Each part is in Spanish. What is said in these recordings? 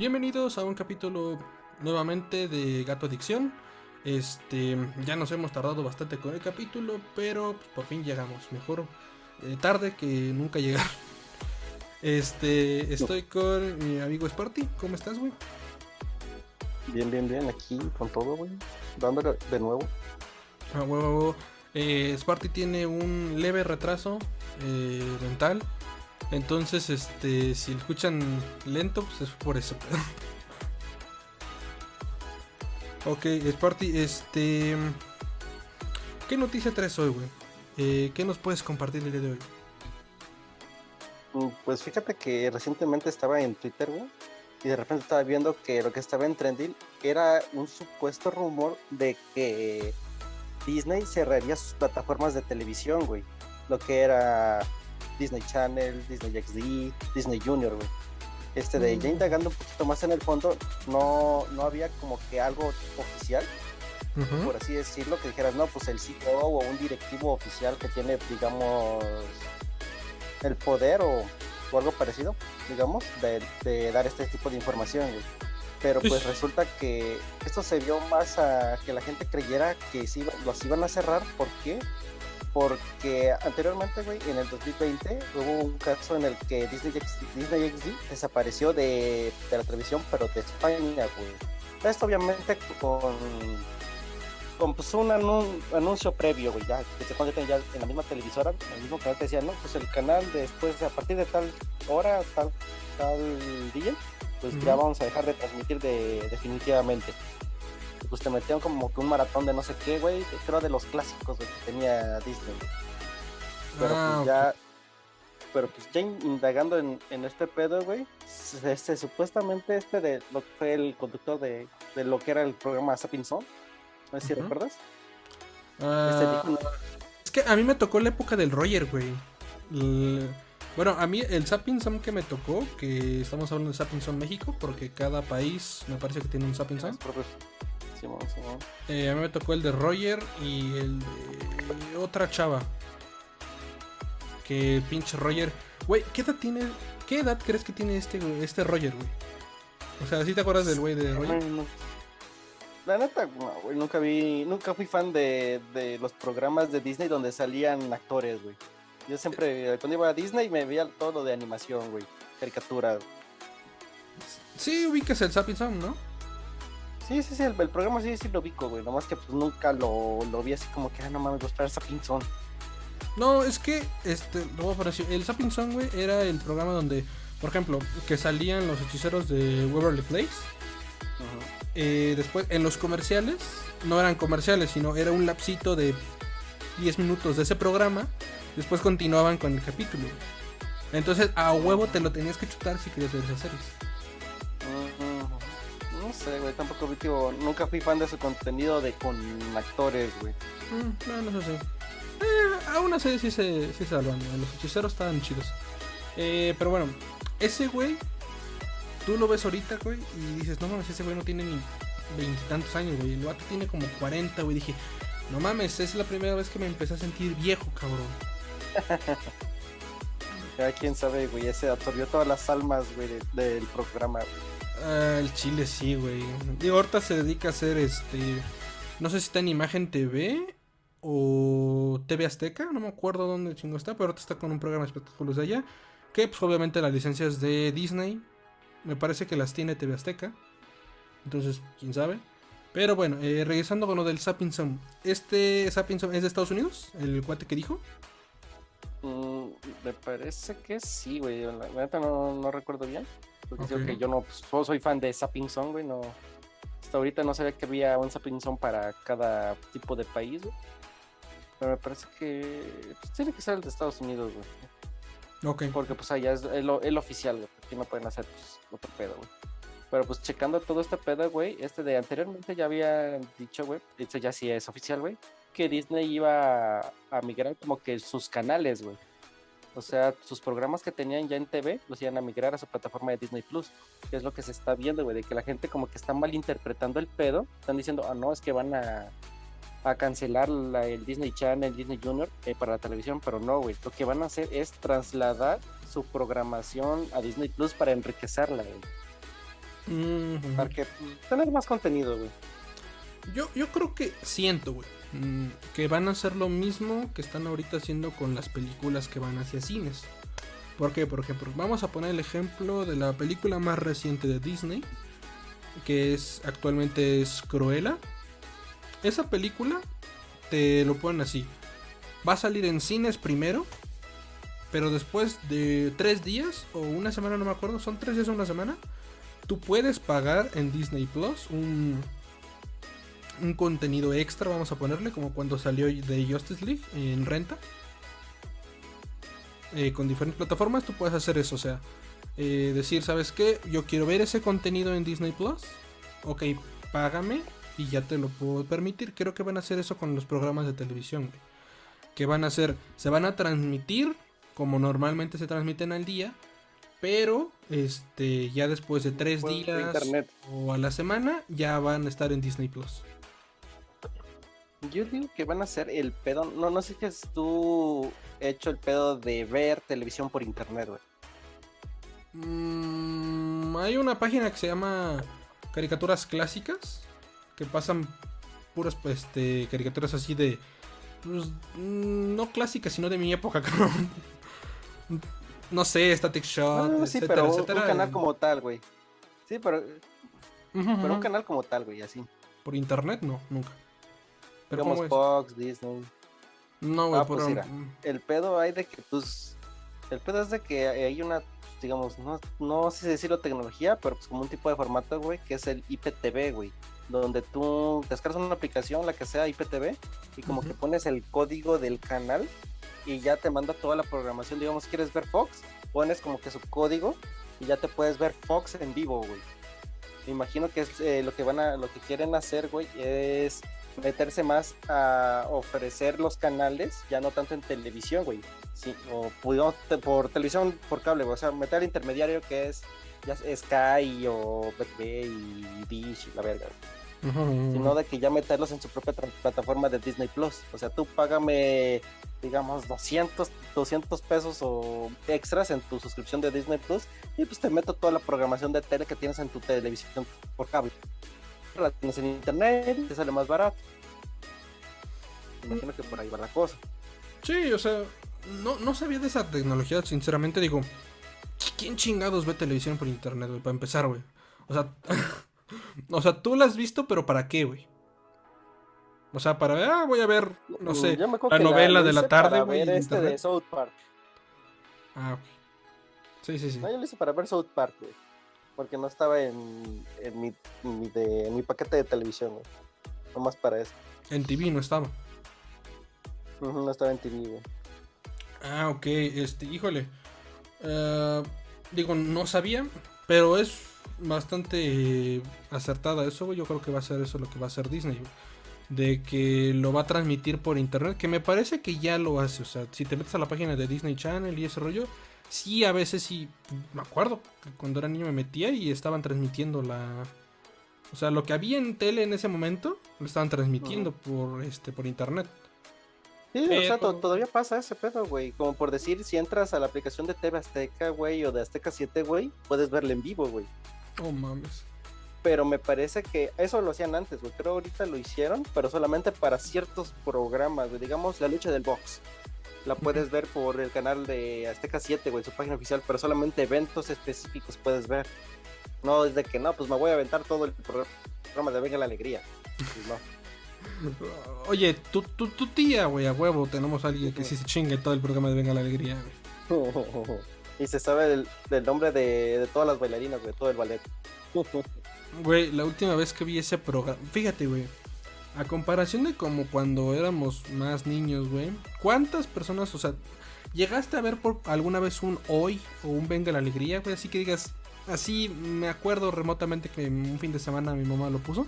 Bienvenidos a un capítulo nuevamente de Gato Adicción. Este, ya nos hemos tardado bastante con el capítulo, pero pues, por fin llegamos. Mejor eh, tarde que nunca llegar. Este, estoy con mi amigo Sparty. ¿Cómo estás, güey? Bien, bien, bien, aquí con todo, güey. Dándole de nuevo. Ah, huevo, huevo. Eh, Sparty tiene un leve retraso eh, mental. Entonces, este, si escuchan lento, pues es por eso. ok, Sparty, este... ¿Qué noticia traes hoy, güey? Eh, ¿Qué nos puedes compartir el día de hoy? Mm, Pues fíjate que recientemente estaba en Twitter, güey, y de repente estaba viendo que lo que estaba en trending era un supuesto rumor de que Disney cerraría sus plataformas de televisión, güey. Lo que era Disney Channel, Disney XD, Disney Junior, güey. Este de ya Mm. indagando un poquito más en el fondo, no, no había como que algo oficial, Ujú. por así decirlo, que dijeras, no, pues el CEO o un directivo oficial que tiene, digamos, el poder o, o algo parecido, digamos, de, de dar este tipo de información, güey. Pero pues Pues- resulta que esto se vio más a que la gente creyera que sí, iba- los iban a cerrar. ¿Por qué? Porque anteriormente, güey, en el 2020 hubo un caso en el que Disney, X- Disney XD desapareció de, de la televisión, pero de España, güey. Esto obviamente con, con pues, un anun- anuncio previo, güey, ya, que se ya en la misma televisora, en el mismo canal te decía, no, pues el canal después, a partir de tal hora, tal, tal día, pues ya vamos a dejar de transmitir de, definitivamente. Pues te metían como que un maratón de no sé qué, güey, creo de los clásicos güey, que tenía Disney. Pero Ah, pues ya, pero pues ya in- indagando en, en este pedo, güey, este, supuestamente este de lo que fue el conductor de, de lo que era el programa Sapping Zone, no sé si recuerdas. Ah, Este dijo- es que a mí me tocó la época del Roger, güey. Bueno, a mí el Sapping Zone que me tocó, que estamos hablando de Sapping Zone México, porque cada país me parece que tiene un propios- Simón, Simón. Eh, a mí me tocó el de Roger y el de otra chava. Que pinche Roger. Güey, ¿qué edad tiene? ¿Qué edad crees que tiene este, este Roger, güey? O sea, ¿sí te acuerdas del güey de Roger? No. La neta, no, güey, nunca vi, nunca fui fan de, de los programas de Disney donde salían actores, güey. Yo siempre, cuando iba a Disney me veía todo lo de animación, güey, caricaturas. Sí, ubicas el Sapping Zone, ¿no? Sí, sí, sí, el, el programa sí, sí lo ubico, güey, nomás que pues nunca lo, lo vi así como que, ah, no mames, gustar esa pinzón. No, es que, este, lo voy a poner así, el Sapping Zone, güey, era el programa donde, por ejemplo, que salían los hechiceros de Waverly Place. Eh, después, en los comerciales, no eran comerciales, sino era un lapsito de 10 minutos de ese programa. Después continuaban con el capítulo. Entonces, a huevo te lo tenías que chutar si querías ver esas series. No sé, güey, tampoco vi, tío, nunca fui fan de su contenido de con actores, güey. Mm, no, no sé. Eh, aún así sí se, sí se salvan. Los hechiceros estaban chidos. Eh, pero bueno, ese güey, tú lo ves ahorita, güey, y dices, no mames, ese güey no tiene ni veintitantos años, güey. El vato tiene como 40, güey. Dije, no mames, es la primera vez que me empecé a sentir viejo, cabrón. Ya quién sabe, güey, ese absorbió todas las almas, güey, de- del programa. güey. Ah, el chile sí, güey. Digo, ahorita se dedica a hacer este. No sé si está en Imagen TV o TV Azteca, no me acuerdo dónde chingo está, pero ahorita está con un programa de espectáculos de allá. Que pues obviamente las licencias de Disney. Me parece que las tiene TV Azteca. Entonces, quién sabe. Pero bueno, eh, regresando con lo del Sapping Zone. Este Sapping Zone es de Estados Unidos, el cuate que dijo. Mm, me parece que sí, güey. La neta no, no recuerdo bien. Porque que yo no pues, soy fan de Sapping Zone, güey. No, hasta ahorita no sabía que había un Sapping Zone para cada tipo de país, güey. Pero me parece que pues, tiene que ser el de Estados Unidos, güey. Ok. Porque pues allá es el, el oficial, güey. Aquí no pueden hacer pues, otro pedo, güey. Pero pues checando todo este pedo, güey, este de anteriormente ya había dicho, güey, esto ya sí es oficial, güey, que Disney iba a, a migrar como que sus canales, güey. O sea, sus programas que tenían ya en TV los iban a migrar a su plataforma de Disney Plus. Que es lo que se está viendo, güey, de que la gente como que está malinterpretando el pedo. Están diciendo, ah, no, es que van a, a cancelar la- el Disney Channel, Disney Junior eh, para la televisión, pero no, güey. Lo que van a hacer es trasladar su programación a Disney Plus para enriquecerla, güey. Mm, Para que pues, tener más contenido, güey. Yo, yo creo que siento, güey, mm, que van a hacer lo mismo que están ahorita haciendo con las películas que van hacia cines. ¿Por qué? Por ejemplo, vamos a poner el ejemplo de la película más reciente de Disney, que es actualmente es Cruella. Esa película te lo ponen así. Va a salir en cines primero, pero después de tres días o una semana, no me acuerdo, son tres días o una semana, tú puedes pagar en Disney Plus un, un contenido extra, vamos a ponerle, como cuando salió de Justice League en renta. Eh, con diferentes plataformas tú puedes hacer eso, o sea, eh, decir, ¿sabes qué? Yo quiero ver ese contenido en Disney Plus. Ok, págame y ya te lo puedo permitir. Creo que van a hacer eso con los programas de televisión, güey. Que van a hacer, se van a transmitir como normalmente se transmiten al día, pero este ya después de tres días o a la semana ya van a estar en Disney Plus. Yo digo que van a hacer el pedo. No, no sé si has tú hecho el pedo de ver televisión por internet, güey. Mm, hay una página que se llama Caricaturas Clásicas que pasan puras pues, este, caricaturas así de pues, mm, no clásicas sino de mi época, cabrón. No sé, Static Shot, Ah, sí, etcétera, pero etcétera. un canal como tal, güey. Sí, pero, Ujú, pero un canal como tal, güey, así. Por internet no, nunca. Pero Digamos. Fox, Disney. No, güey, Ah, pues mira. El pedo hay de que, pues, el pedo es de que hay una, digamos, no, no sé si decirlo tecnología, pero pues como un tipo de formato, güey, que es el IPTV, güey. Donde tú descargas una aplicación, la que sea IPTV, y como que pones el código del canal y ya te manda toda la programación. Digamos, quieres ver Fox, pones como que su código y ya te puedes ver Fox en vivo, güey. Me imagino que es eh, lo que van a, lo que quieren hacer, güey, es meterse más a ofrecer los canales, ya no tanto en televisión, güey, sí, o pudimos te- por televisión por cable, güey, o sea, meter al intermediario que es ya Sky o BTV y Dish y la verga, sino de que ya meterlos en su propia plataforma de Disney Plus. O sea, tú págame, digamos, 200, 200 pesos o extras en tu suscripción de Disney Plus y pues te meto toda la programación de tele que tienes en tu televisión por cable. La tienes en internet y te sale más barato. Imagino que por ahí va la cosa. Sí, o sea, no, no sabía de esa tecnología, sinceramente digo, ¿quién chingados ve televisión por internet, güey? Para empezar, güey. O sea, o sea, tú la has visto, pero ¿para qué, güey? O sea, para ver, ah, voy a ver, no sé, la novela de la tarde, güey, este de. South Park. Ah, ok. Sí, sí, sí. No, yo lo hice para ver South Park, güey. Porque no estaba en, en, mi, en mi de- en mi paquete de televisión, güey. Nomás para eso. En TV no estaba. No estaba en TV, güey. Ah, ok, este, híjole. Eh, digo, no sabía, pero es bastante acertada eso, güey. Yo creo que va a ser eso lo que va a hacer Disney, güey. De que lo va a transmitir por internet, que me parece que ya lo hace. O sea, si te metes a la página de Disney Channel y ese rollo, sí, a veces sí, me acuerdo que cuando era niño me metía y estaban transmitiendo la... O sea, lo que había en tele en ese momento, lo estaban transmitiendo por, este, por internet. Sí, o sea, to- todavía pasa ese pedo, güey. Como por decir, si entras a la aplicación de TV Azteca, güey, o de Azteca 7, güey, puedes verla en vivo, güey. Oh, mames. Pero me parece que eso lo hacían antes, güey. Creo ahorita lo hicieron, pero solamente para ciertos programas, güey. Digamos, la lucha del box. La puedes ver por el canal de Azteca 7, güey, su página oficial, pero solamente eventos específicos puedes ver. No es de que no, pues me voy a aventar todo el programa de Venga la Alegría. Pues no. Oye, tu, tu, tu tía, güey, a huevo, tenemos a alguien que sí se chingue todo el programa de Venga la Alegría, güey. y se sabe del, del nombre de, de todas las bailarinas, güey, todo el ballet. Güey, la última vez que vi ese programa, fíjate, güey, a comparación de como cuando éramos más niños, güey, ¿cuántas personas, o sea, llegaste a ver por alguna vez un Hoy o un Venga la Alegría, güey? Así que digas, así me acuerdo remotamente que un fin de semana mi mamá lo puso.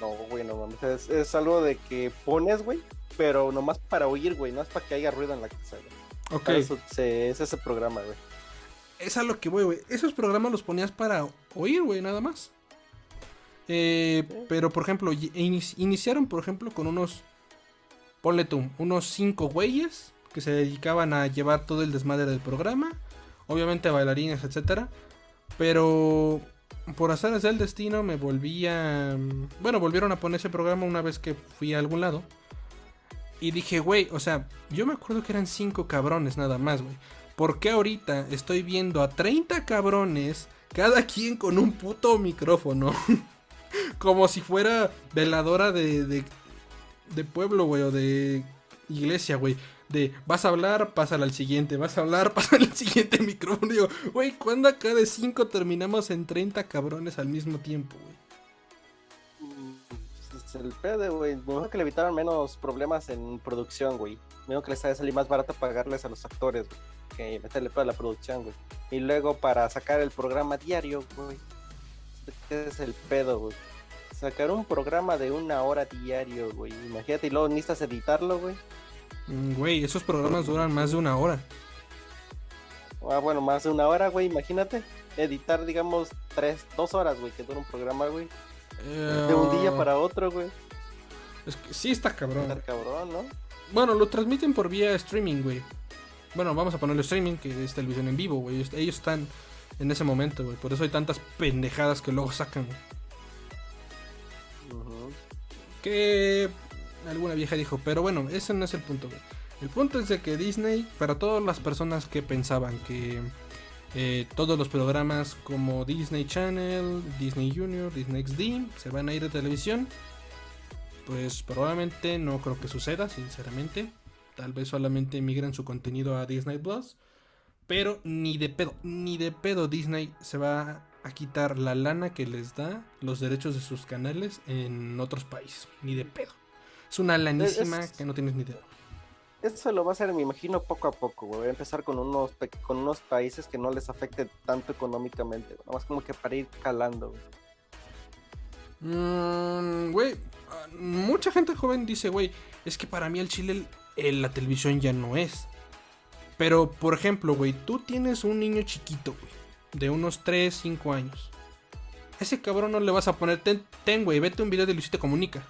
No, güey, no mames. Es, es algo de que pones, güey, pero nomás para oír, güey, no es para que haya ruido en la casa, güey. Ok, eso se- es ese programa, güey. es a lo que voy, güey. Esos programas los ponías para oír, güey, nada más. Eh, pero, por ejemplo, inici- iniciaron, por ejemplo, con unos, ponle tú, unos cinco güeyes que se dedicaban a llevar todo el desmadre del programa. Obviamente bailarines, etcétera. Pero por hacer del destino me volví a... Bueno, volvieron a poner ese programa una vez que fui a algún lado. Y dije, güey, o sea, yo me acuerdo que eran cinco cabrones nada más, güey. ¿Por qué ahorita estoy viendo a 30 cabrones, cada quien con un puto micrófono? Como si fuera veladora de, de, pueblo, güey, o de iglesia, güey. De vas a hablar, pásala al siguiente, vas a hablar, pásala al siguiente micrófono. Digo, güey, ¿cuándo acá de 5 terminamos en 30 cabrones al mismo tiempo, güey? Mm, Es el pedo, güey. Mejor que le evitaran menos problemas en producción, güey. Mejor que les haya salir más barato pagarles a los actores, güey. Que meterle pedo a la producción, güey. Y luego para sacar el programa diario, güey. Es el pedo, güey. Sacar un programa de una hora diario, güey. Imagínate, y luego necesitas editarlo, güey. Mm, Güey, esos programas duran más de una hora. Ah, bueno, más de una hora, güey, imagínate. Editar, digamos, tres, dos horas, güey, que dura un programa, güey. De un día Eh, para otro, güey. Es que sí está cabrón. Estar cabrón, ¿no? Bueno, lo transmiten por vía streaming, güey. Bueno, vamos a ponerlo streaming, que es televisión en vivo, güey. Ellos- Ellos están en ese momento, güey. Por eso hay tantas pendejadas que luego sacan, güey. Que alguna vieja dijo, pero bueno, ese no es el punto. El punto es de que Disney, para todas las personas que pensaban que eh, todos los programas como Disney Channel, Disney Junior, Disney XD se van a ir de televisión, pues probablemente no creo que suceda, sinceramente. Tal vez solamente migren su contenido a Disney Plus. Pero ni de pedo, ni de pedo Disney se va a quitar la lana que les da los derechos de sus canales en otros países. Ni de pedo. Es una lanísima es- que no tienes ni idea. Eso lo va a hacer, me imagino, poco a poco, güey. Voy a empezar con unos, con unos países que no les afecte tanto económicamente. Nada más como que para ir calando, güey. Mm, Güey, ah, mucha gente joven dice, güey, es que para mí el Chile el- la televisión ya no es. Pero, por ejemplo, güey, tú tienes un niño chiquito, güey, de unos 3, 5 años. A ese cabrón no le vas a poner, ten, ten, güey, vete un video de Luisito Comunica.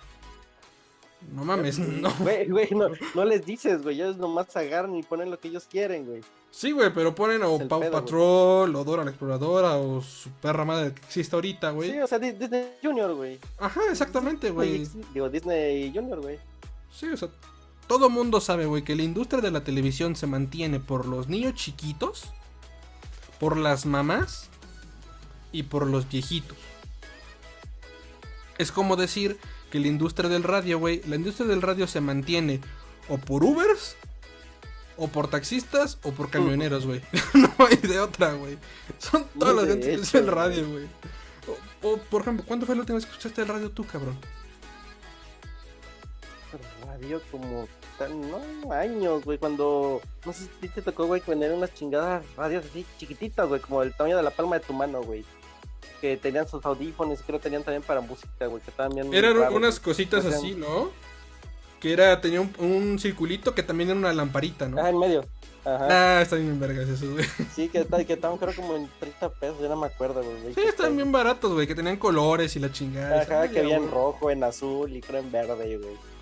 No mames, no. Güey, güey, no, no les dices, güey. Ellos nomás agarran y ponen lo que ellos quieren, güey. Sí, güey, pero ponen o Pau pedo. Patrol, o Dora la Exploradora, o su perra madre que existe ahorita, güey. Sí, o sea, Di- Disney Junior, güey. Ajá, exactamente, güey. Digo, Disney Junior, güey. Sí, o sea, todo mundo sabe, güey, que la industria de la televisión se mantiene por los niños chiquitos, por las mamás y por los viejitos. Es como decir que la industria del radio, güey, la industria del radio se mantiene o por Ubers, o por taxistas, o por camioneros, güey. no hay de otra, güey. Son todas las de gentes que hecho, escuchan el güey. radio, güey. O, o, por ejemplo, ¿cuándo fue la última vez que escuchaste el radio tú, cabrón? Como no, años, güey, cuando, no sé si te tocó, güey, vender unas chingadas radios así chiquititas, güey, como el tamaño de la palma de tu mano, güey. Que tenían sus audífonos, creo que tenían también para música, güey, que también... Eran unas cositas así, ¿no? Que era, tenía un, un circulito que también era una lamparita, ¿no? Ajá, en medio. Ajá. Ah, están bien vergas esos, güey. Sí, que, que estaban creo como en 30 pesos, yo no me acuerdo, güey. Sí, están bien baratos, güey, que tenían colores y la chingada. Ajá, que había en rojo, en azul y creo en verde, güey.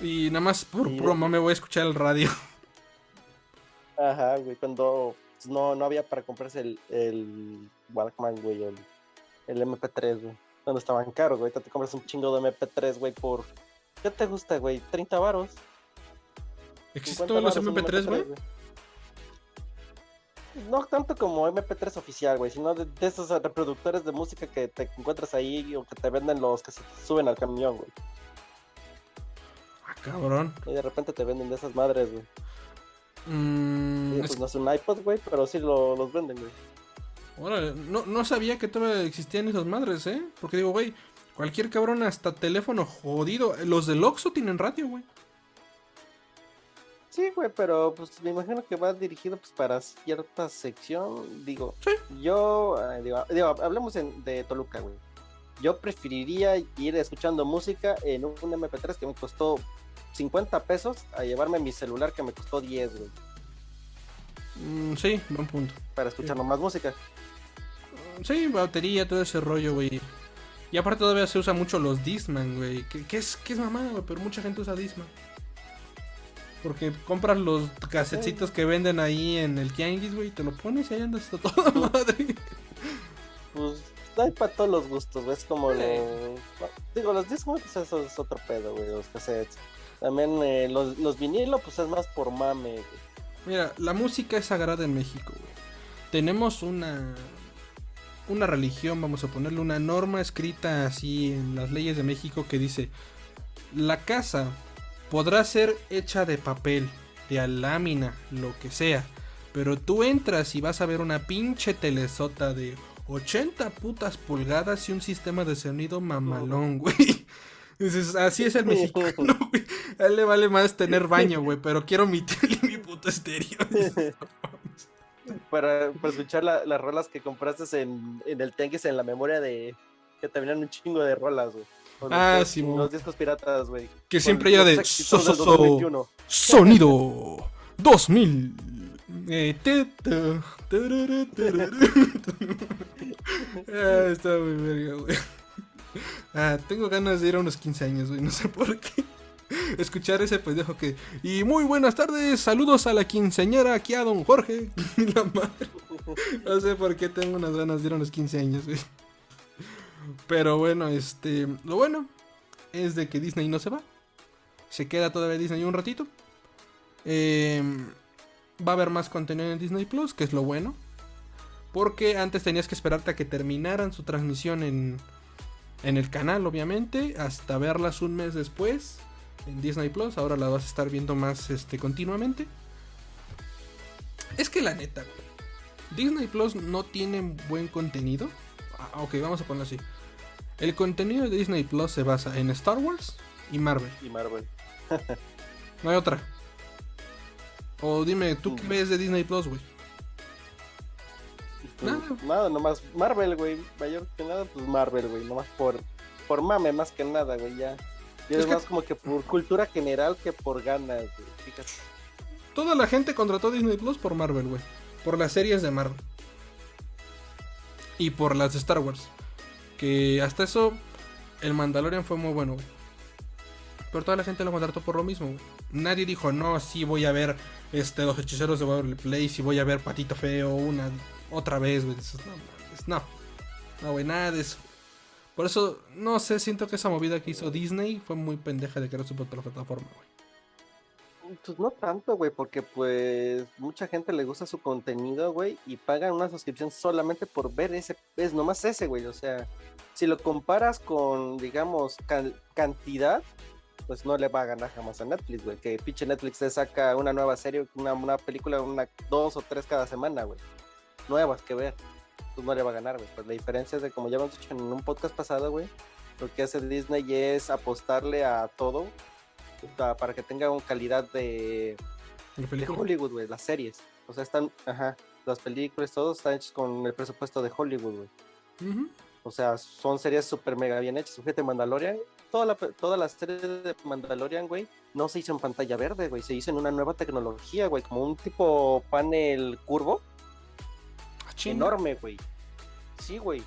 Y nada más por Sí, eh. me voy a escuchar el radio. Ajá, güey, cuando no, no había para comprarse el, el Walkman, güey, el, el MP3, güey. Cuando estaban caros, güey. Te compras un chingo de MP3, güey, por... ¿Qué te gusta, güey? ¿30 varos? ¿Existen 50 los varos un MP3, güey? No tanto como MP3 oficial, güey, sino de, de esos reproductores de música que te encuentras ahí o que te venden los que se suben al camión, güey. Cabrón. Y de repente te venden de esas madres, güey. Mm, es pues no es un iPod, güey, pero sí lo- los venden, güey. Órale, no, no sabía que todavía existían esas madres, ¿eh? Porque digo, güey, cualquier cabrón hasta teléfono jodido. Los del Oxxo tienen radio, güey. Sí, güey, pero pues me imagino que va dirigido pues para cierta sección. Digo, Sí. yo, eh, digo, digo, hablemos en- de Toluca, güey. Yo preferiría ir escuchando música en un MP3 que me costó 50 pesos a llevarme mi celular que me costó 10, güey, Mm, sí, buen punto. para escuchar más música. Sí, batería, todo ese rollo, güey. Y aparte todavía se usa mucho los Disman, güey. Que, que es, que es mamada, güey, pero mucha gente usa Disman. Porque compras los casetitos que venden ahí en el Tianguis, güey, y te lo pones y ahí andas hasta toda madre. hay para todos los gustos, güey. Es como lo. Digo, los discos, pues eso es otro pedo, güey. Los cassettes. También eh, los, los vinilos, pues es más por mame, güey. Mira, la música es sagrada en México, güey. Tenemos una. Una religión, vamos a ponerle una norma escrita así en las leyes de México que dice: La casa podrá ser hecha de papel, de lámina, lo que sea. Pero tú entras y vas a ver una pinche telesota de 80 putas pulgadas y un sistema de sonido mamalón, güey. Dices, así es el mexicano, güey. A él le vale más tener baño, güey, pero quiero mi tele y mi puto estéreo. para, para, escuchar las rolas que compraste en, en el Tenguis en la memoria de que te venían un chingo de rolas, güey. Ah, sí, Los discos piratas, güey. Que siempre era de Sonido 2000. Eh, ah, está muy verga, güey. Ah, tengo ganas de ir a unos 15 años, güey. No sé por qué. Escuchar ese pendejo que. Y muy buenas tardes, saludos a la quinceañera, aquí a don Jorge. No sé por qué tengo unas ganas de ir a unos 15 años, güey. Pero bueno, este. Lo bueno es de que Disney no se va. Se queda todavía Disney un ratito. Eh, va a haber más contenido en Disney Plus, que es lo bueno. Porque antes tenías que esperarte a que terminaran su transmisión en, en el canal, obviamente, hasta verlas un mes después en Disney Plus. Ahora la vas a estar viendo más este, continuamente. Es que la neta, Disney Plus no tiene buen contenido. Ah, ok, vamos a ponerlo así. El contenido de Disney Plus se basa en Star Wars y Marvel. Y Marvel. no hay otra. O dime, ¿tú qué mm. ves de Disney Plus, güey? Pues, nada. Nada, nomás Marvel, güey. Mayor que nada, pues Marvel, güey. Nomás por, por mame, más que nada, güey. Ya. Y es, más como que por cultura general que por ganas, güey. Fíjate. Toda la gente contrató Disney Plus por Marvel, güey. Por las series de Marvel. Y por las de Star Wars. Que hasta eso, el Mandalorian fue muy bueno, güey. Pero toda la gente lo contrató por lo mismo, güey. Nadie dijo, no, sí voy a ver este, los hechiceros de Waverly Place y voy a ver Patito Feo una otra vez, güey. No, no, güey, nada de eso. Por eso, no sé, siento que esa movida que hizo Disney fue muy pendeja de crear su propia plataforma, güey. Pues no tanto, güey, porque pues mucha gente le gusta su contenido, güey, y pagan una suscripción solamente por ver ese, es nomás ese, güey, o sea, si lo comparas con, digamos, cantidad, pues no le va a ganar jamás a Netflix, güey. Que pinche Netflix te saca una nueva serie, una, una película, una, dos o tres cada semana, güey. Nuevas que ver. Pues no le va a ganar, güey. Pues la diferencia es de, como ya hemos dicho en un podcast pasado, güey, lo que hace Disney es apostarle a todo para que tenga una calidad de, de Hollywood, güey, las series. O sea, están, ajá, las películas, todos están hechos con el presupuesto de Hollywood, güey. O sea, son series súper mega bien hechas. Sujete Mandalorian, toda la, toda la serie de Mandalorian, güey, no se hizo en pantalla verde, güey, se hizo en una nueva tecnología, güey, como un tipo panel curvo. Enorme, güey. Sí, güey.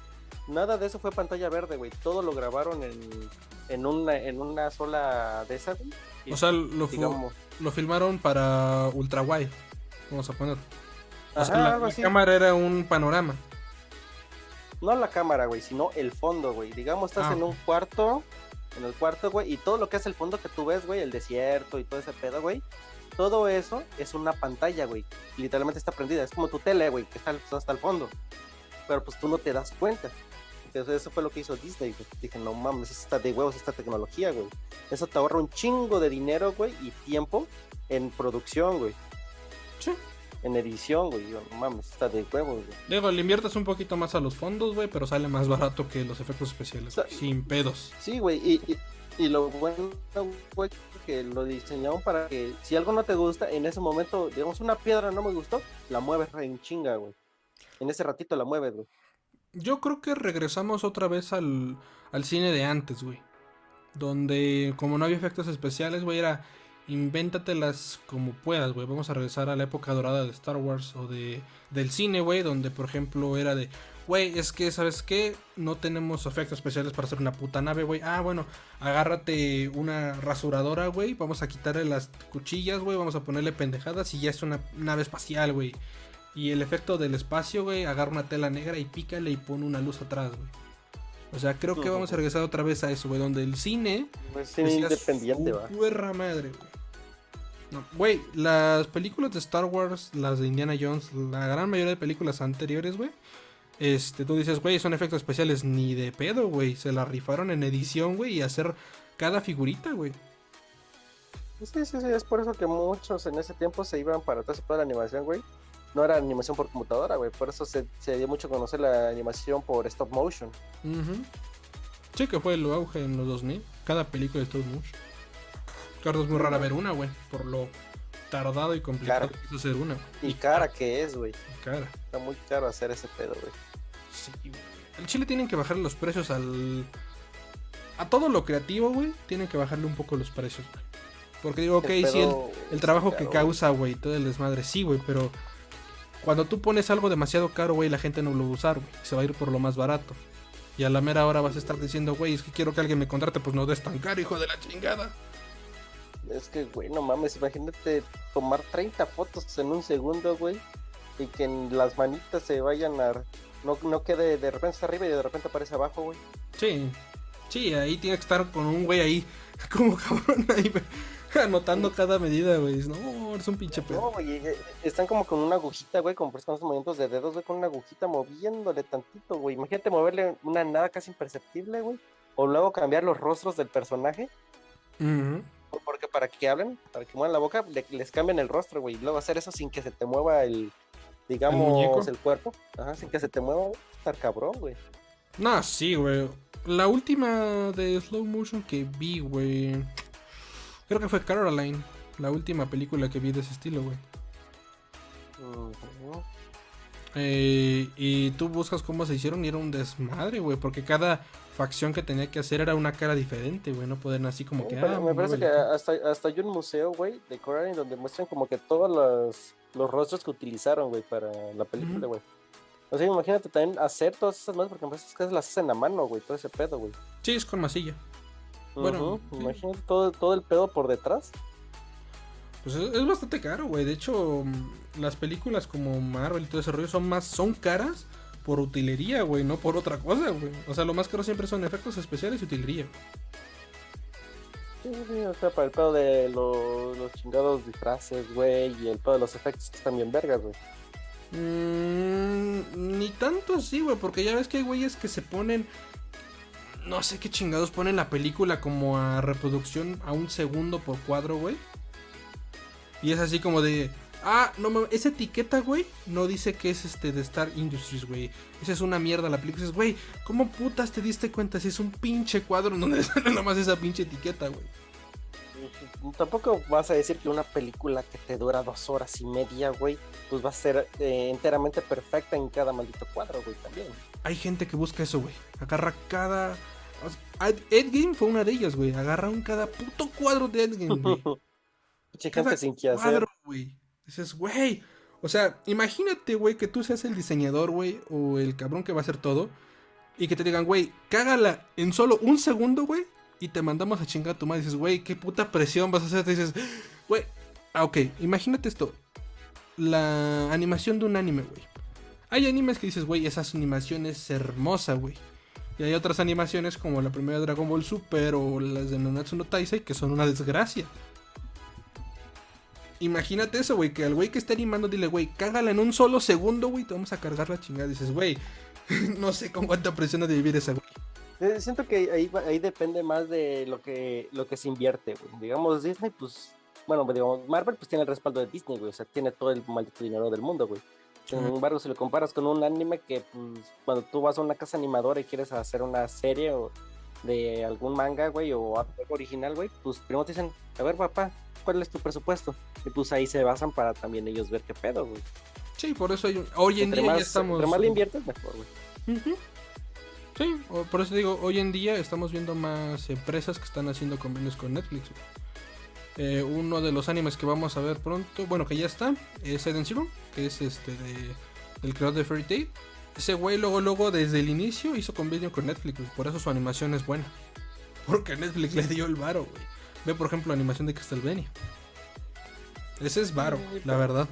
Nada de eso fue pantalla verde, güey. Todo lo grabaron en, en, una, en una sola de esas, O sea, lo, lo filmaron para ultra wide, vamos a poner. O sea, la, cámara era un panorama. No la cámara, güey, sino el fondo, güey. Digamos, estás ah, en un cuarto en el cuarto, güey, y todo lo que es el fondo que tú ves, güey, el desierto y todo ese pedo, güey, todo eso es una pantalla, güey. Literalmente está prendida, es como tu tele, güey, que está hasta el fondo. Pero pues tú no te das cuenta. Entonces eso fue lo que hizo Disney, güey. Dije, no mames, está de huevos esta tecnología, güey. Eso te ahorra un chingo de dinero, güey, y tiempo en producción, güey. Sí en edición, güey. Yo, mames, está de huevos, güey. Digo, le inviertes un poquito más a los fondos, güey, pero sale más barato que los efectos especiales, sin pedos. Sí, güey, y, y, lo bueno, güey, que lo diseñaron para que si algo no te gusta, en ese momento, digamos, una piedra no me gustó, la mueves en chinga, güey. En ese ratito la mueves, güey. Yo creo que regresamos otra vez al, al cine de antes, güey. Donde, como no había efectos especiales, güey, era invéntatelas como puedas, güey. Vamos a regresar a la época dorada de Star Wars o de del cine, güey, donde por ejemplo era de, güey, es que, ¿sabes qué? No tenemos efectos especiales para hacer una puta nave, güey. Ah, bueno, agárrate una rasuradora, güey. Vamos a quitarle las cuchillas, güey. Vamos a ponerle pendejadas y ya es una nave espacial, güey. Y el efecto del espacio, güey, agarra una tela negra y pícale y pone una luz atrás, güey. O sea, creo que vamos a regresar otra vez a eso, güey, donde el cine. Pues cine independiente, va. Puerra madre, güey. No, güey, las películas de Star Wars, las de Indiana Jones, la gran mayoría de películas anteriores, güey. Este, tú dices, güey, son efectos especiales ni de pedo, güey. Se la rifaron en edición, güey, y hacer cada figurita, güey. Sí, sí, sí, es por eso que muchos en ese tiempo se iban para atrás toda la animación, güey. No era animación por computadora, güey. Por eso se, dio mucho a conocer la animación por stop motion. Sí, que fue el auge en los 2000. Cada película de stop motion. Claro, es muy rara ver una, güey. Por lo tardado y complicado que es hacer una. Y cara que es, güey. Cara. Está muy caro hacer ese pedo, güey. Sí. En Chile tienen que bajar los precios al. A todo lo creativo, güey. Tienen que bajarle un poco los precios, güey. Porque digo, ok, sí, el, trabajo que causa, güey, todo el desmadre, sí, güey, pero cuando tú pones algo demasiado caro, güey, la gente no lo va a usar, güey. Se va a ir por lo más barato. Y a la mera hora vas a estar diciendo, güey, es que quiero que alguien me contrate, pues no des tan caro, hijo de la chingada. Es que, güey, no mames, imagínate tomar 30 fotos en un segundo, güey, y que en las manitas se vayan a... No, no quede de repente está arriba y de repente aparece abajo, güey. Sí, sí, ahí tiene que estar con un güey ahí, como cabrón, ahí, Anotando cada medida, güey. No, es un pinche pedo. No, güey. Eh, están como con una agujita, güey, como con esos movimientos de dedos, güey, con una agujita moviéndole tantito, güey. Imagínate moverle una nada casi imperceptible, güey. O luego cambiar los rostros del personaje. Porque para que hablen, para que muevan la boca, les cambien el rostro, güey. Y luego hacer eso sin que se te mueva el, digamos, el, cuerpo. Ajá, sin que se te mueva, estar cabrón, güey. No, sí, güey. La última de slow motion que vi, güey. Creo que fue Caroline, la última película que vi de ese estilo, güey. Eh, y tú buscas cómo se hicieron y era un desmadre, güey, porque cada facción que tenía que hacer era una cara diferente, güey, no pueden así como que... Ah, me parece que hasta, hasta hay un museo, güey, de Coraline donde muestran como que todos los, los rostros que utilizaron, güey, para la película, güey. O sea, imagínate también hacer todas esas cosas, porque me parece que las hacen a mano, güey, todo ese pedo, güey. Sí, es con masilla. Bueno, imagínate todo, todo el pedo por detrás. Pues es, bastante caro, güey. De hecho, mm, las películas como Marvel y todo ese rollo son más, son caras por utilería, güey, no por otra cosa, güey. O sea, lo más caro siempre son efectos especiales y utilería. Sí, sí, o sea, para el pedo de los, los chingados disfraces, güey, y el pedo de los efectos que están bien vergas, güey. Mm, ni tanto así, güey, porque ya ves que hay güeyes que se ponen no sé qué chingados ponen la película como a reproducción a un segundo por cuadro, güey. Y es así como de. Ah, no mames, esa etiqueta, güey, no dice que es este de Star Industries, güey. Esa es una mierda la película. Dices, güey, ¿cómo putas te diste cuenta si es un pinche cuadro donde sale nada más esa pinche etiqueta, güey? Tampoco vas a decir que una película que te dura dos horas y media, güey, pues va a ser eh, enteramente perfecta en cada maldito cuadro, güey, también. Hay gente que busca eso, güey. Agarra cada Endgame fue una de ellas, güey. Agarraron cada puto cuadro de Endgame, güey. cada sin cuadro, güey. Dices, güey. O sea, imagínate, güey, que tú seas el diseñador, güey, o el cabrón que va a hacer todo. Y que te digan, güey, cágala en solo un segundo, güey. Y te mandamos a chingar a tu madre. Dices, güey, qué puta presión vas a hacer. Te dices, güey. Ah, ok, imagínate esto. La animación de un anime, güey. Hay animes que dices, güey, esa animación es hermosa, güey. Y hay otras animaciones como la primera de Dragon Ball Super o las de Nanatsu no Taisei que son una desgracia. Imagínate eso, güey, que al güey que está animando dile, güey, cágala en un solo segundo, güey, te vamos a cargar la chingada. dices, güey, no sé con cuánta presión ha de vivir esa, güey. Eh, siento que ahí, ahí depende más de lo que, lo que se invierte, güey. Digamos, Disney, pues, bueno, digamos, Marvel, pues tiene el respaldo de Disney, güey. O sea, tiene todo el maldito dinero del mundo, güey. Sin embargo, si lo comparas con un anime que pues, cuando tú vas a una casa animadora y quieres hacer una serie o de algún manga, güey, o algo original, güey, pues primero te dicen, a ver, papá, ¿cuál es tu presupuesto? Y pues ahí se basan para también ellos ver qué pedo, güey. Sí, por eso hoy en día ya estamos... Entre más le inviertes, mejor, güey. Sí, por eso digo, hoy en día estamos viendo más empresas que están haciendo convenios con Netflix. Eh, uno de los animes que vamos a ver pronto, bueno, que ya está, es Eden Zero, que es este de, del creador de Fairy Tail. Ese güey luego, luego, desde el inicio hizo convenio con Netflix, por eso su animación es buena. Porque Netflix le dio el varo, güey. Ve, por ejemplo, la animación de Castlevania. Ese es varo, la verdad.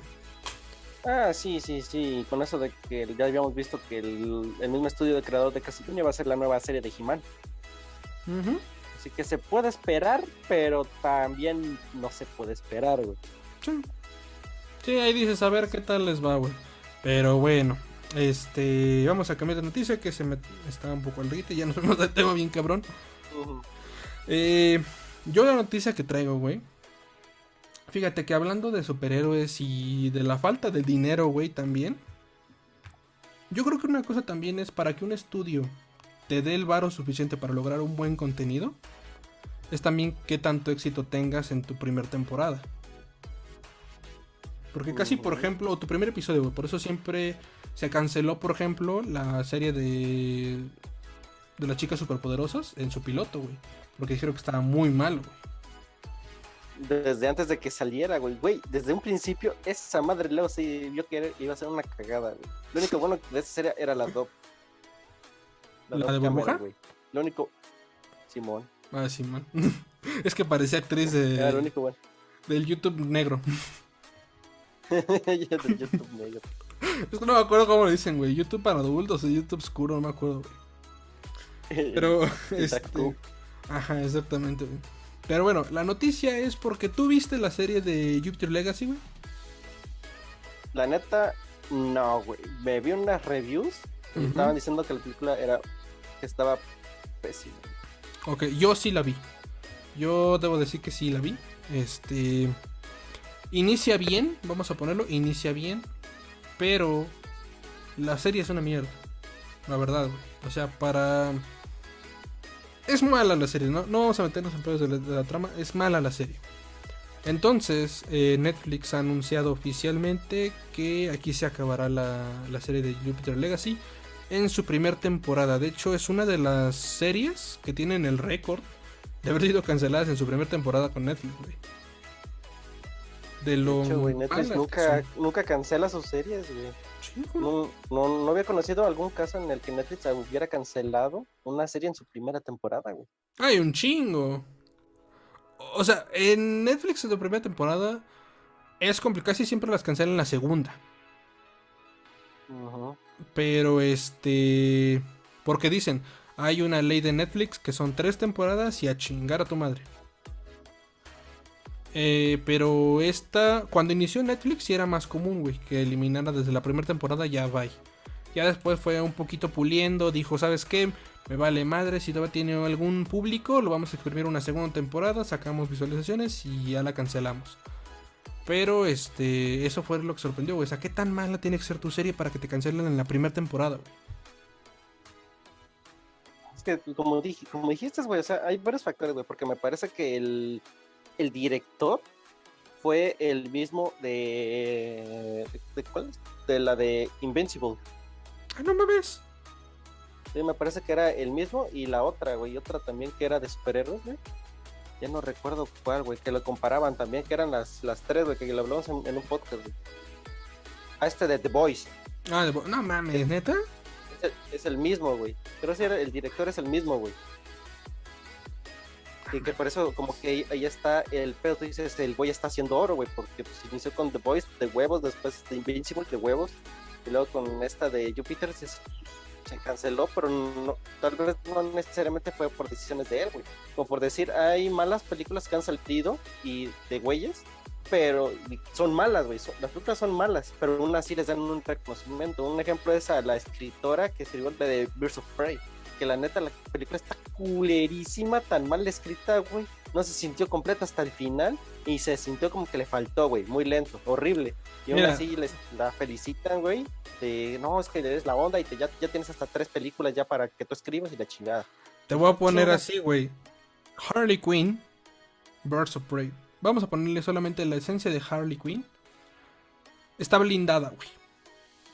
Ah, sí, sí, sí. Con eso de que ya habíamos visto que el, el mismo estudio de creador de Castlevania va a ser la nueva serie de He-Man. Así que se puede esperar, pero también no se puede esperar, güey. Sí. Sí, ahí dices, a ver qué tal les va, güey. Pero bueno, este, vamos a cambiar de noticia que se me está un poco al y ya nos vemos del tema bien cabrón. Eh, yo la noticia que traigo, güey. Fíjate que hablando de superhéroes y de la falta de dinero, güey, también. Yo creo que una cosa también es para que un estudio te dé el varo suficiente para lograr un buen contenido. Es también qué tanto éxito tengas en tu primer temporada. Porque casi, por ejemplo, tu primer episodio, güey. Por eso siempre se canceló, por ejemplo, la serie de. de las chicas superpoderosas en su piloto, güey. Porque dijeron que estaba muy mal, güey. Desde antes de que saliera, güey. Güey, desde un principio, esa madre luego se vio que era- iba a ser una cagada, güey. Lo único bueno de esa serie era la Dove. ¿La de burbuja? güey. Lo único. Simón. Ah, sí, man. es que parecía actriz Era lo de, único bueno. del YouTube negro. Del YouTube negro. Es que no me acuerdo cómo le dicen, güey. YouTube para adultos o YouTube oscuro, no me acuerdo, güey. Pero, Exacto. este. Ajá, exactamente, güey. Pero bueno, la noticia es porque tú viste la serie de Jupiter Legacy, güey. La neta, no, güey. Me vi unas reviews y estaban diciendo que la película era. que estaba pésima. Ok, yo sí la vi. Yo debo decir que sí la vi. Este. Inicia bien, vamos a ponerlo, inicia bien. Pero la serie es una mierda. La verdad, güey. O sea, para. Es mala la serie, ¿no? No vamos a meternos en pedos de la, trama. Es mala la serie. Entonces, eh, Netflix ha anunciado oficialmente que aquí se acabará la, la serie de Jupiter Legacy en su primer temporada. De hecho, es una de las series que tienen el récord de haber sido canceladas en su primera temporada con Netflix, güey. De lo De hecho, güey, Netflix malas que nunca, nunca cancela sus series, güey. Sí. No, no, no había conocido algún caso en el que Netflix hubiera cancelado una serie en su primera temporada, güey. Hay un chingo. O sea, en Netflix en su primera temporada es complicado, casi siempre las cancelan en la segunda. Pero este. Porque dicen, hay una ley de Netflix que son tres temporadas y a chingar a tu madre. Eh, pero esta, cuando inició Netflix, sí era más común, güey, que eliminara desde la primera temporada ya bye. Ya después fue un poquito puliendo, dijo, ¿sabes qué? Me vale madre, si todavía tiene algún público, lo vamos a exprimir una segunda temporada, sacamos visualizaciones y ya la cancelamos. Pero este, eso fue lo que sorprendió, güey. O sea, ¿qué tan mala tiene que ser tu serie para que te cancelen en la primera temporada, güey? Es que como, como dijiste, güey, o sea, hay varios factores, güey, porque me parece que el, el director fue el mismo de, de, de ¿cuál es? De la de Invincible. Ah, no mames. Sí, me parece que era el mismo y la otra, güey, otra también que era de superhéroes, güey. Ya no recuerdo cuál, güey, que lo comparaban también, que eran las, las tres, güey, que lo hablamos en, en un podcast, güey. A este de The Voice. Ah, de bo- no mames, neta. Es el, es el mismo, güey. Pero si el director es el mismo, güey. Y que por eso, como que ahí, está el pedo. Tú dices, el güey está haciendo oro, güey. Porque pues, inició con The Voice de huevos, después de Invincible de huevos. Y luego con esta de Jupiter se, canceló, pero no, tal vez no necesariamente fue por decisiones de él, güey. Como por decir, hay malas películas que han salido y de güeyes, pero son malas, güey. Las películas son malas, pero aún así les dan un reconocimiento. Un ejemplo es a la escritora que escribió la de Birds of Prey. Que la neta, la película está culerísima, tan mal escrita, güey. No se sintió completa hasta el final y se sintió como que le faltó, güey. Muy lento, horrible. Y aún Mira. así les, la felicitan, güey. De no, es que eres la onda y te, ya, ya tienes hasta tres películas ya para que tú escribas y la chingada. Te voy a poner Chinga. así, güey. Harley Quinn, Birds of Prey. Vamos a ponerle solamente la esencia de Harley Quinn. Está blindada, güey.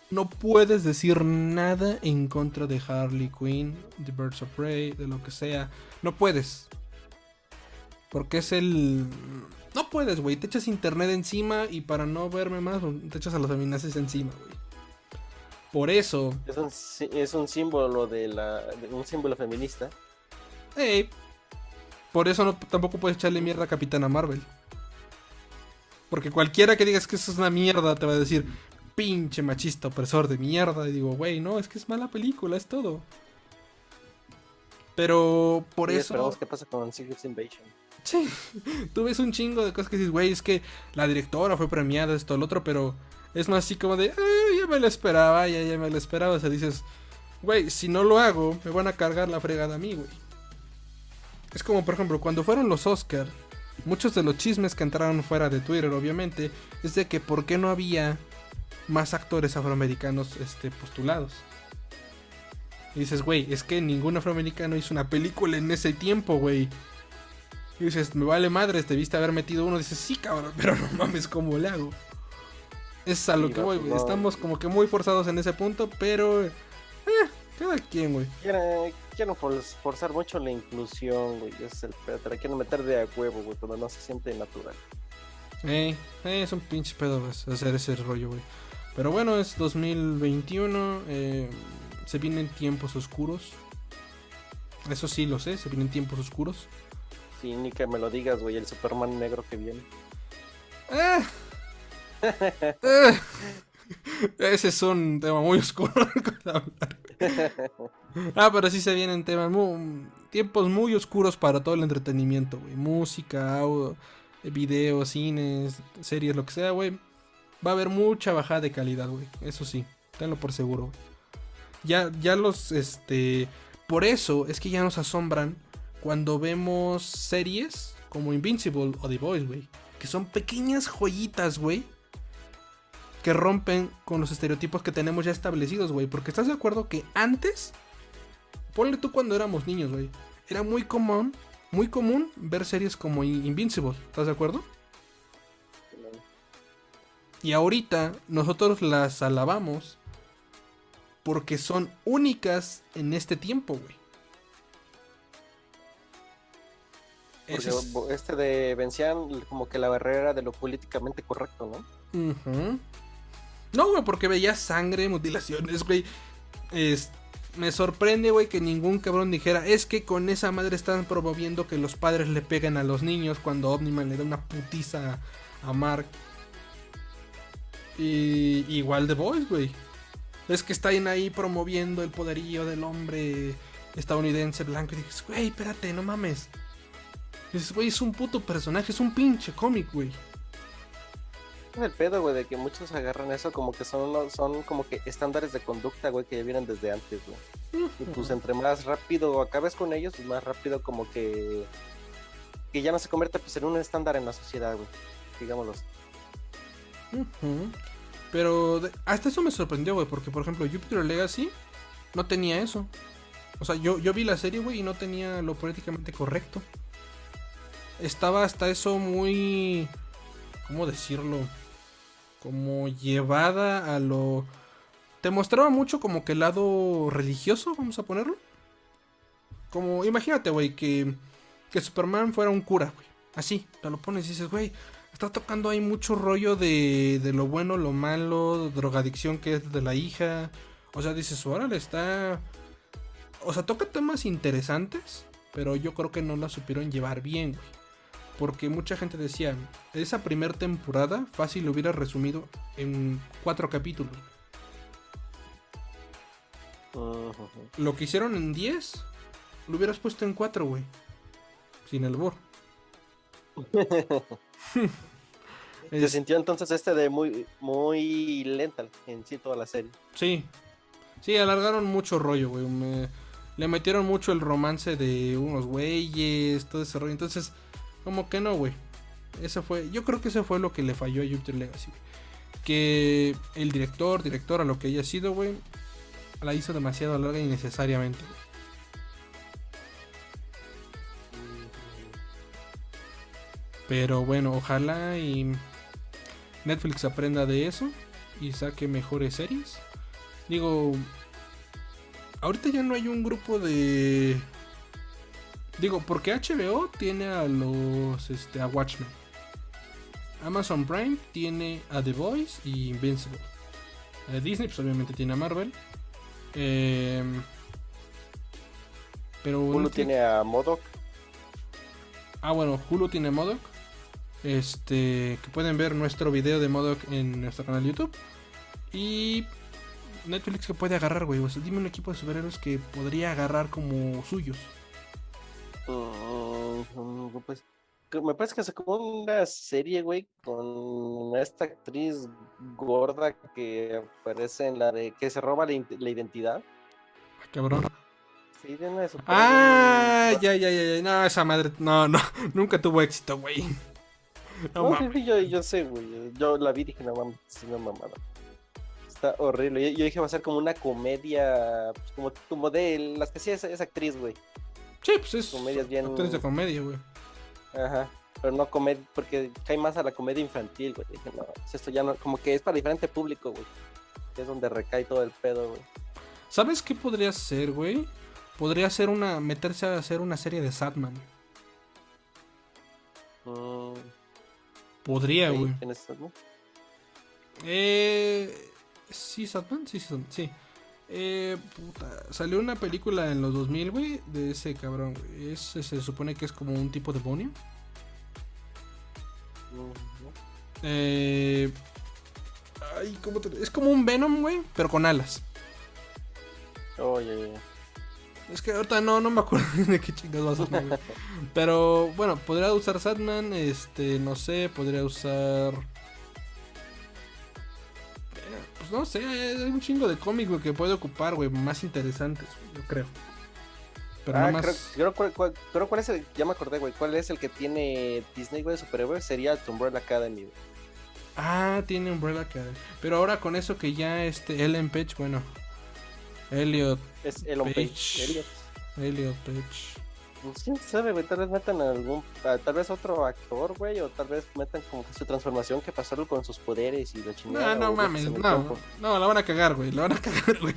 No puedes decir nada en contra de Harley Quinn, de Birds of Prey, de lo que sea. No puedes. Porque es el... No puedes, güey. Te echas internet encima y para no verme más, te echas a los feminazis encima, güey. Por eso... Es un, sí- es un símbolo de la, de un símbolo feminista. Ey, por eso no, tampoco puedes echarle mierda a Capitana Marvel. Porque cualquiera que digas que eso es una mierda te va a decir, pinche machista opresor de mierda. Y digo, güey, no, es que es mala película, es todo. Pero por Y eso. qué pasa con Secret Invasion. Sí, tú ves un chingo de cosas que dices, güey, es que la directora fue premiada, esto, lo otro, pero es más así como de, "Ah, ya me lo esperaba, ya, ya me lo esperaba. O sea, dices, güey, si no lo hago, me van a cargar la fregada a mí, güey. Es como, por ejemplo, cuando fueron los Oscar, muchos de los chismes que entraron fuera de Twitter, obviamente, es de que por qué no había más actores afroamericanos este, postulados. Y dices, güey, es que ningún afroamericano hizo una película en ese tiempo, güey. Y dices, me vale madres, debiste haber metido uno. Dices, sí, cabrón, pero no mames, ¿cómo le hago? Es a lo Sí, que voy, pues, güey. Estamos como que muy forzados en ese punto, pero... Eh, cada quien, güey. Quieren, quieren for- forzar mucho la inclusión, güey. Es el la quieren meter de a huevo, güey, cuando no se siente natural. Eh, eh, es un pinche pedo hacer ese rollo, güey. Pero bueno, es 2021. eh, se vienen tiempos oscuros. Eso sí lo sé, se vienen tiempos oscuros. Sí, ni que me lo digas, güey, el Superman negro que viene. Ah. Ah. Ese es un tema muy oscuro. Ah, pero sí se vienen temas muy, tiempos muy oscuros para todo el entretenimiento, güey. Música, audio, videos, cines, series, lo que sea, güey. Va a haber mucha bajada de calidad, güey. Eso sí, tenlo por seguro. Ya, ya los, este... Por eso es que ya nos asombran cuando vemos series como Invincible o The Boys, güey. Que son pequeñas joyitas, güey. Que rompen con los estereotipos que tenemos ya establecidos, güey. Porque estás de acuerdo que antes, ponle tú cuando éramos niños, güey. Era muy común, muy común ver series como In- Invincible. ¿Estás de acuerdo? Y ahorita nosotros las alabamos porque son únicas en este tiempo, güey. Porque es- este de vencían como que la barrera de lo políticamente correcto, ¿no? No, güey, porque veía sangre, mutilaciones, güey. Es- me sorprende, güey, que ningún cabrón dijera, es que con esa madre están promoviendo que los padres le peguen a los niños cuando Omniman le da una putiza a Mark. Y igual de Boys, güey. Es que están ahí promoviendo el poderío del hombre estadounidense blanco. Y dices, güey, espérate, no mames. Dices, güey, es un puto personaje, es un pinche cómic, güey. Es el pedo, güey, de que muchos agarran eso como que son, son como que estándares de conducta, güey, que ya vienen desde antes, güey. Y pues entre más rápido acabes con ellos, pues más rápido como que que ya no se convierte pues en un estándar en la sociedad, güey. Digámoslo. Pero hasta eso me sorprendió, güey, porque por ejemplo Jupiter Legacy no tenía eso. O sea, yo, yo vi la serie, güey, y no tenía lo políticamente correcto. Estaba hasta eso muy... ¿Cómo decirlo? Como llevada a lo... Te mostraba mucho como que el lado religioso, vamos a ponerlo. Como, imagínate, güey, que, que Superman fuera un cura, güey. Así, te lo pones y dices, güey, está tocando ahí mucho rollo de, de lo bueno, lo malo, drogadicción que es de la hija. O sea, dices, órale, está... O sea, toca temas interesantes, pero yo creo que no la supieron llevar bien, güey. Porque mucha gente decía, esa primera temporada fácil lo hubiera resumido en cuatro capítulos. Lo que hicieron en 10, lo hubieras puesto en 4, güey. Sin albor. Se Es- sintió entonces este de muy muy lenta en sí toda la serie. Sí. Sí, alargaron mucho rollo, güey. Me- le metieron mucho el romance de unos güeyes, todo ese rollo. Entonces, como que no, güey. Eso fue, yo creo que eso fue lo que le falló a Jupiter Legacy. Que el director, directora, lo que haya sido, güey, la hizo demasiado larga innecesariamente, güey. Pero bueno, ojalá y Netflix aprenda de eso y saque mejores series. Digo, ahorita ya no hay un grupo de... Digo, porque HBO tiene a los... Este, a Watchmen. Amazon Prime tiene a The Voice y Invincible. Eh, Disney pues obviamente tiene a Marvel. Em, pero... Uno Netflix- tiene a Modoc. Ah, bueno, Hulu tiene Modoc. Este, que pueden ver nuestro video de Modoc en nuestro canal de YouTube. Y Netflix que puede agarrar, güey. O sea, dime un equipo de superhéroes que podría agarrar como suyos. Mm, pues me parece que sacó una serie, güey, con esta actriz gorda que aparece en la de que se roba la, identidad. Ah, cabrón. Sí, de una de Ah, ya, ya, ya, ya. No, esa madre. No, no. Nunca tuvo éxito, güey. No, No, sí, yo, yo sé, güey. Yo la vi y dije, no mames, es una mamada. Está horrible. Yo, yo dije, va a ser como una comedia, pues, como, como de las que hacía esa, esa actriz, güey. Sí, pues es. Comedias bien- Actores de comedia, güey. Ajá. Pero no comedia, porque cae más a la comedia infantil, güey. Dije, no, pues, esto ya no, como que es para diferente público, güey. Es donde recae todo el pedo, güey. ¿Sabes qué podría ser, güey? Podría ser una. Meterse a hacer una serie de Satman. Mm, Podría, güey. tienes, ¿no? Eh. Sí, Satman, sí, sí. sí. Eh, puta. Salió una película en los 2000, güey, de ese cabrón, güey. Ese se supone que es como un tipo demonio. Mm, Eh. Ay, ¿cómo te... Es como un Venom, güey, pero con alas. Oye, Es que ahorita no, no me acuerdo de qué chingados va a. Pero bueno, podría usar Satman, este, no sé, podría usar. Pues no sé, hay un chingo de cómics güey, que puede ocupar, güey, más interesantes, güey, yo creo. Pero ah, más. creo, creo, cuál- cuál- creo cuál es el, ya me acordé, güey, cuál es el que tiene Disney, güey, de superhéroes, sería el Umbrella Academy, güey. Ah, tiene Umbrella Academy. Pero ahora con eso que ya este Ellen Page, bueno. Elliot, Es Elon Page. Page. Elliot. Elliot Page. Pues quién sabe, güey, tal vez metan a algún, a- tal vez otro actor, güey, o tal vez metan como que su transformación que pasaron con sus poderes y la chingada. No, no mames, no, no, la van a cagar, güey, la van a cagar, güey.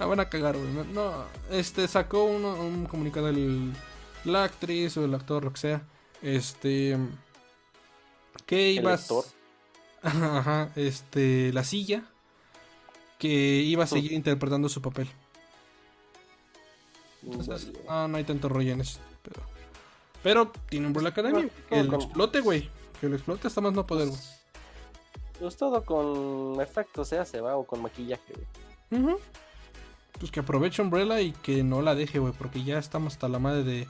La van a cagar, güey. No, este, sacó uno, un comunicado el, la actriz o el actor, lo que sea, este, que ibas, actor. ajá, este, la silla, que iba a seguir interpretando su papel. Entonces, Vale. no, no hay tanto rollo en eso, pero, pero tiene Umbrella Academy, Bueno, que lo explote, güey, que lo explote hasta más no poder, güey. Pues todo con efectos se hace, va, o con maquillaje, güey. Pues que aproveche Umbrella y que no la deje, güey, porque ya estamos hasta la madre de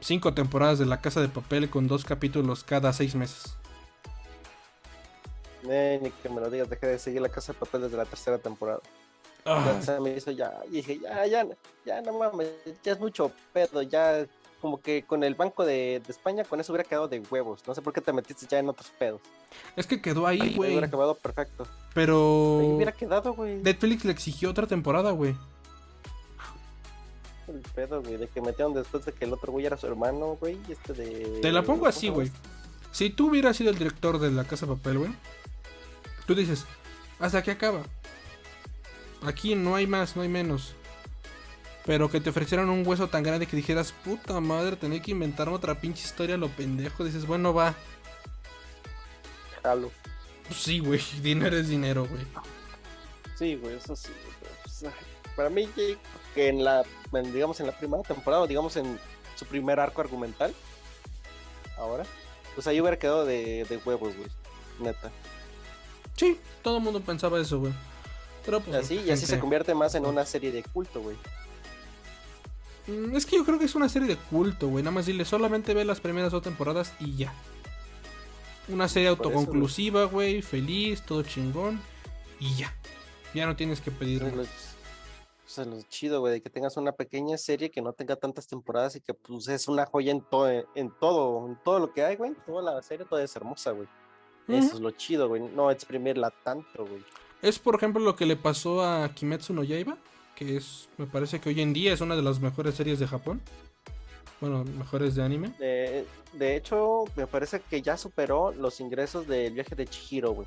cinco temporadas de La Casa de Papel con dos capítulos cada seis meses. Eh, ni que me lo digas, dejé de seguir la casa de papel desde la tercera temporada. Ah, Ya se me hizo ya, y dije, ya, ya, ya, no mames, ya es mucho pedo, ya, como que con el Banco de, de España, con eso hubiera quedado de huevos. No sé por qué te metiste ya en otros pedos. es que quedó ahí, Ahí güey. hubiera acabado perfecto. Ahí Pero hubiera quedado, güey. Netflix le exigió otra temporada, güey. El pedo, güey, de que metieron después de que el otro güey era su hermano, güey, y este de... Te la pongo ¿cómo así, güey. Si tú hubieras sido el director de La Casa de Papel, güey, tú dices, hasta aquí acaba. Aquí no hay más, no hay menos. Pero que te ofrecieran un hueso tan grande que dijeras, puta madre, tenía que inventarme otra pinche historia lo pendejo. Dices, bueno, va. Jalo. Pues sí, güey, dinero es dinero, güey. Sí, güey, eso sí. güey, pues, para mí, que que en la, en, digamos, en la primera temporada, o digamos en su primer arco argumental, ahora, pues ahí hubiera quedado de, de huevos, güey, neta. Sí, todo el mundo pensaba eso, güey. Pero pues. Así, y así se convierte más en una serie de culto, güey. Mm, Es que yo creo que es una serie de culto, güey. Nada más dile, solamente ve las primeras dos temporadas y ya. Una serie Por autoconclusiva, güey, feliz, todo chingón. Y ya. Ya no tienes que pedir Eso es más. lo, eso es lo chido, güey, de que tengas una pequeña serie que no tenga tantas temporadas y que pues es una joya en, todo en todo, en todo lo que hay, güey. Toda la serie, toda es hermosa, güey. Eso es lo chido, güey. No exprimirla tanto, güey. Es por ejemplo lo que le pasó a Kimetsu no Yaiba, que es, me parece que hoy en día es una de las mejores series de Japón. Bueno, mejores de anime. De, de hecho, me parece que ya superó los ingresos del viaje de Chihiro, güey.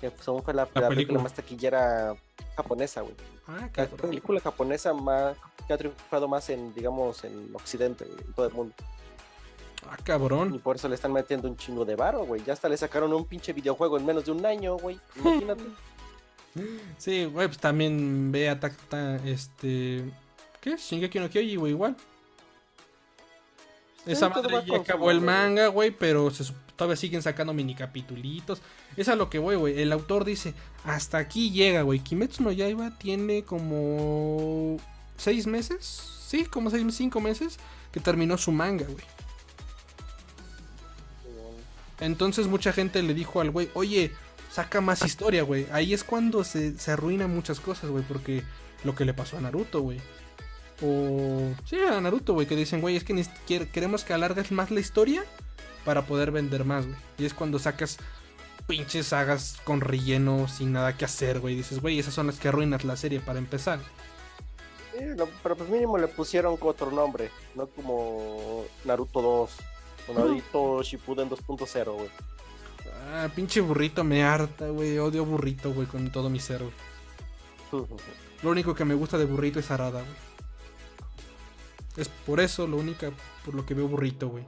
Que según fue la, la película. película. más taquillera japonesa, güey. Ah, La película japonesa más que ha triunfado más en, digamos, en Occidente, en todo el mundo. Ah, Y cabrón. por eso le están metiendo un chingo de varo, güey. Ya hasta le sacaron un pinche videojuego en menos de un año, güey. Imagínate. Sí, güey, pues también ve a Takta, este... ¿Qué? Shingeki no Kyoji, güey, igual. Sí, Esa madre ya acabó el manga, güey, pero se Todavía siguen sacando mini capitulitos. Es a lo que voy, güey. El autor dice, hasta aquí llega, güey. Kimetsu no Yaiba tiene como seis meses. Sí, como seis, cinco meses que terminó su manga, güey. Entonces mucha gente le dijo al güey, oye, saca más historia, güey. Ahí es cuando se, se arruinan muchas cosas, güey. Porque lo que le pasó a Naruto, güey. O... Sí, a Naruto, güey. Que dicen, güey, es que queremos que alargues más la historia para poder vender más, güey. Y es cuando sacas pinches sagas con relleno sin nada que hacer, güey. Dices, güey, esas son las que arruinas la serie para empezar. pero pues mínimo le pusieron otro nombre, no como Naruto 2 o Naruto Shippuden 2.0, güey. Ah, pinche burrito me harta, güey. Odio burrito, güey, con todo mi ser, Lo único que me gusta de burrito es Arada, güey. Es por eso lo único por lo que veo burrito, güey.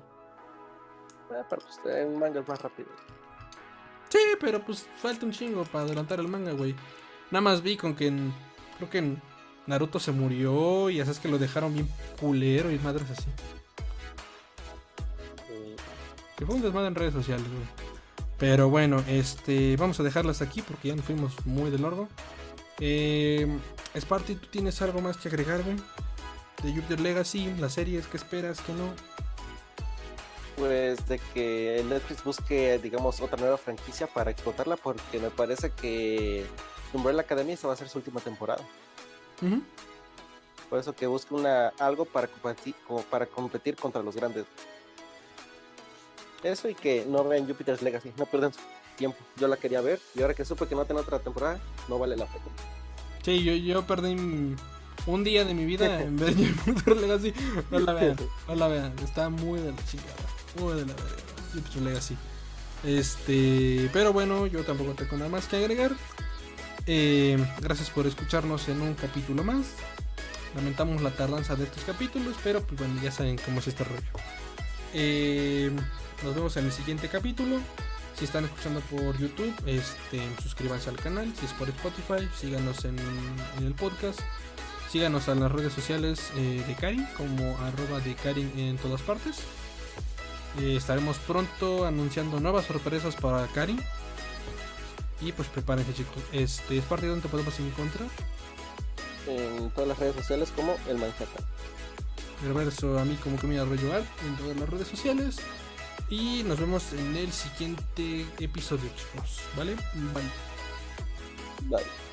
Ah, pero pues en manga es más rápido. Sí, pero pues falta un chingo para adelantar el manga, güey. Nada más vi con que creo que Naruto se murió y ya sabes que lo dejaron bien culero y madres así. Que fue un desmadre en redes sociales, güey. Pero bueno, este, vamos a dejarlas aquí porque ya nos fuimos muy del largo. Eh, Sparty, ¿tú tienes algo más que agregar, güey? De Jupiter Legacy, las series, ¿qué esperas, qué no? Pues de que Netflix busque, digamos, otra nueva franquicia para explotarla porque me parece que Umbrella Academy esa va a ser su última temporada. Por eso que busque una, algo para competir, como para competir contra los grandes. Eso y que no vean Jupiter's Legacy, no pierdan su tiempo. Yo la quería ver y ahora que supe que no tiene otra temporada, no vale la pena. Sí, yo, yo perdí un día de mi vida en ver Jupiter's Legacy. No la vean, no la vean, está muy de la chingada. Muy de la verga. Jupiter's Legacy. Este, pero bueno, yo tampoco tengo nada más que agregar. Eh, gracias por escucharnos en un capítulo más. Lamentamos la tardanza de estos capítulos, pero pues bueno, ya saben cómo es este rollo. Eh, nos vemos en el siguiente capítulo. Si están escuchando por YouTube, este, suscríbanse al canal. Si es por Spotify, síganos en, el podcast. Síganos en las redes sociales eh, de Karin, como arroba de Karin en todas partes. Eh, estaremos pronto anunciando nuevas sorpresas para Karin. Y pues prepárense chicos. Este es parte de donde podemos encontrar. En todas las redes sociales como el Manhattan. El verso a mí como que me arroyo en todas las redes sociales. Y nos vemos en el siguiente episodio, chicos. ¿Vale? Bye. Bye.